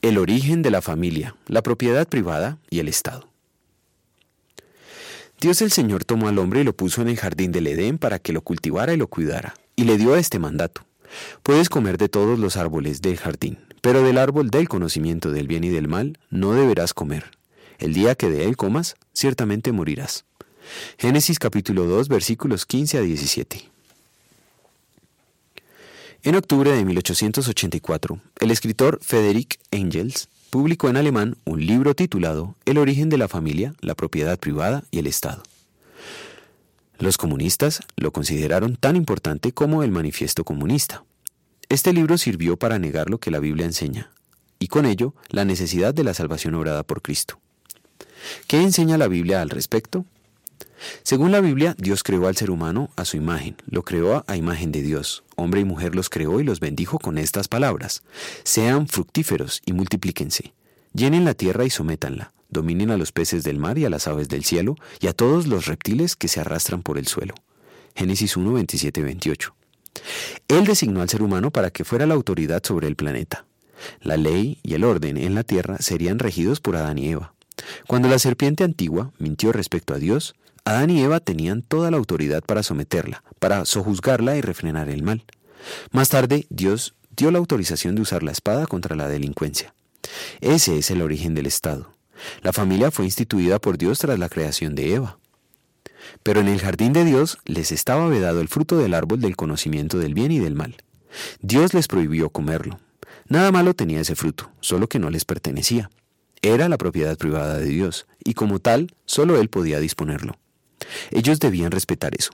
El origen de la familia, la propiedad privada y el Estado. Dios el Señor tomó al hombre y lo puso en el jardín del Edén para que lo cultivara y lo cuidara, y le dio este mandato. Puedes comer de todos los árboles del jardín, pero del árbol del conocimiento del bien y del mal no deberás comer. El día que de él comas, ciertamente morirás. Génesis capítulo 2 versículos 15 a 17. En octubre de 1884, el escritor Frederick Engels publicó en alemán un libro titulado El origen de la familia, la propiedad privada y el Estado. Los comunistas lo consideraron tan importante como el manifiesto comunista. Este libro sirvió para negar lo que la Biblia enseña, y con ello la necesidad de la salvación obrada por Cristo. ¿Qué enseña la Biblia al respecto? Según la Biblia, Dios creó al ser humano a su imagen, lo creó a imagen de Dios. Hombre y mujer los creó y los bendijo con estas palabras. Sean fructíferos y multiplíquense. Llenen la tierra y sométanla. Dominen a los peces del mar y a las aves del cielo y a todos los reptiles que se arrastran por el suelo. Génesis 1, 27, 28. Él designó al ser humano para que fuera la autoridad sobre el planeta. La ley y el orden en la tierra serían regidos por Adán y Eva. Cuando la serpiente antigua mintió respecto a Dios, Adán y Eva tenían toda la autoridad para someterla, para sojuzgarla y refrenar el mal. Más tarde, Dios dio la autorización de usar la espada contra la delincuencia. Ese es el origen del Estado. La familia fue instituida por Dios tras la creación de Eva. Pero en el jardín de Dios les estaba vedado el fruto del árbol del conocimiento del bien y del mal. Dios les prohibió comerlo. Nada malo tenía ese fruto, solo que no les pertenecía. Era la propiedad privada de Dios, y como tal, solo Él podía disponerlo. Ellos debían respetar eso.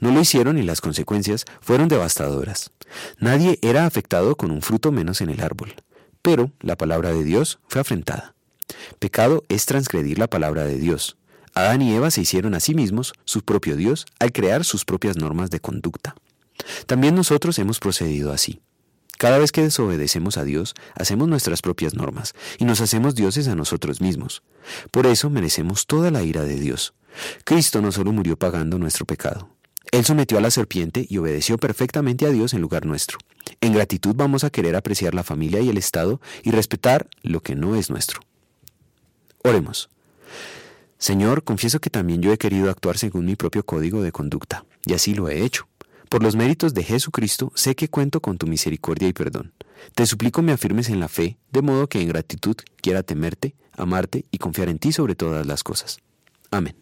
No lo hicieron y las consecuencias fueron devastadoras. Nadie era afectado con un fruto menos en el árbol. Pero la palabra de Dios fue afrentada. Pecado es transgredir la palabra de Dios. Adán y Eva se hicieron a sí mismos su propio Dios al crear sus propias normas de conducta. También nosotros hemos procedido así. Cada vez que desobedecemos a Dios, hacemos nuestras propias normas y nos hacemos dioses a nosotros mismos. Por eso merecemos toda la ira de Dios. Cristo no solo murió pagando nuestro pecado. Él sometió a la serpiente y obedeció perfectamente a Dios en lugar nuestro. En gratitud vamos a querer apreciar la familia y el Estado y respetar lo que no es nuestro. Oremos. Señor, confieso que también yo he querido actuar según mi propio código de conducta, y así lo he hecho. Por los méritos de Jesucristo, sé que cuento con tu misericordia y perdón. Te suplico me afirmes en la fe, de modo que en gratitud quiera temerte, amarte y confiar en ti sobre todas las cosas. Amén.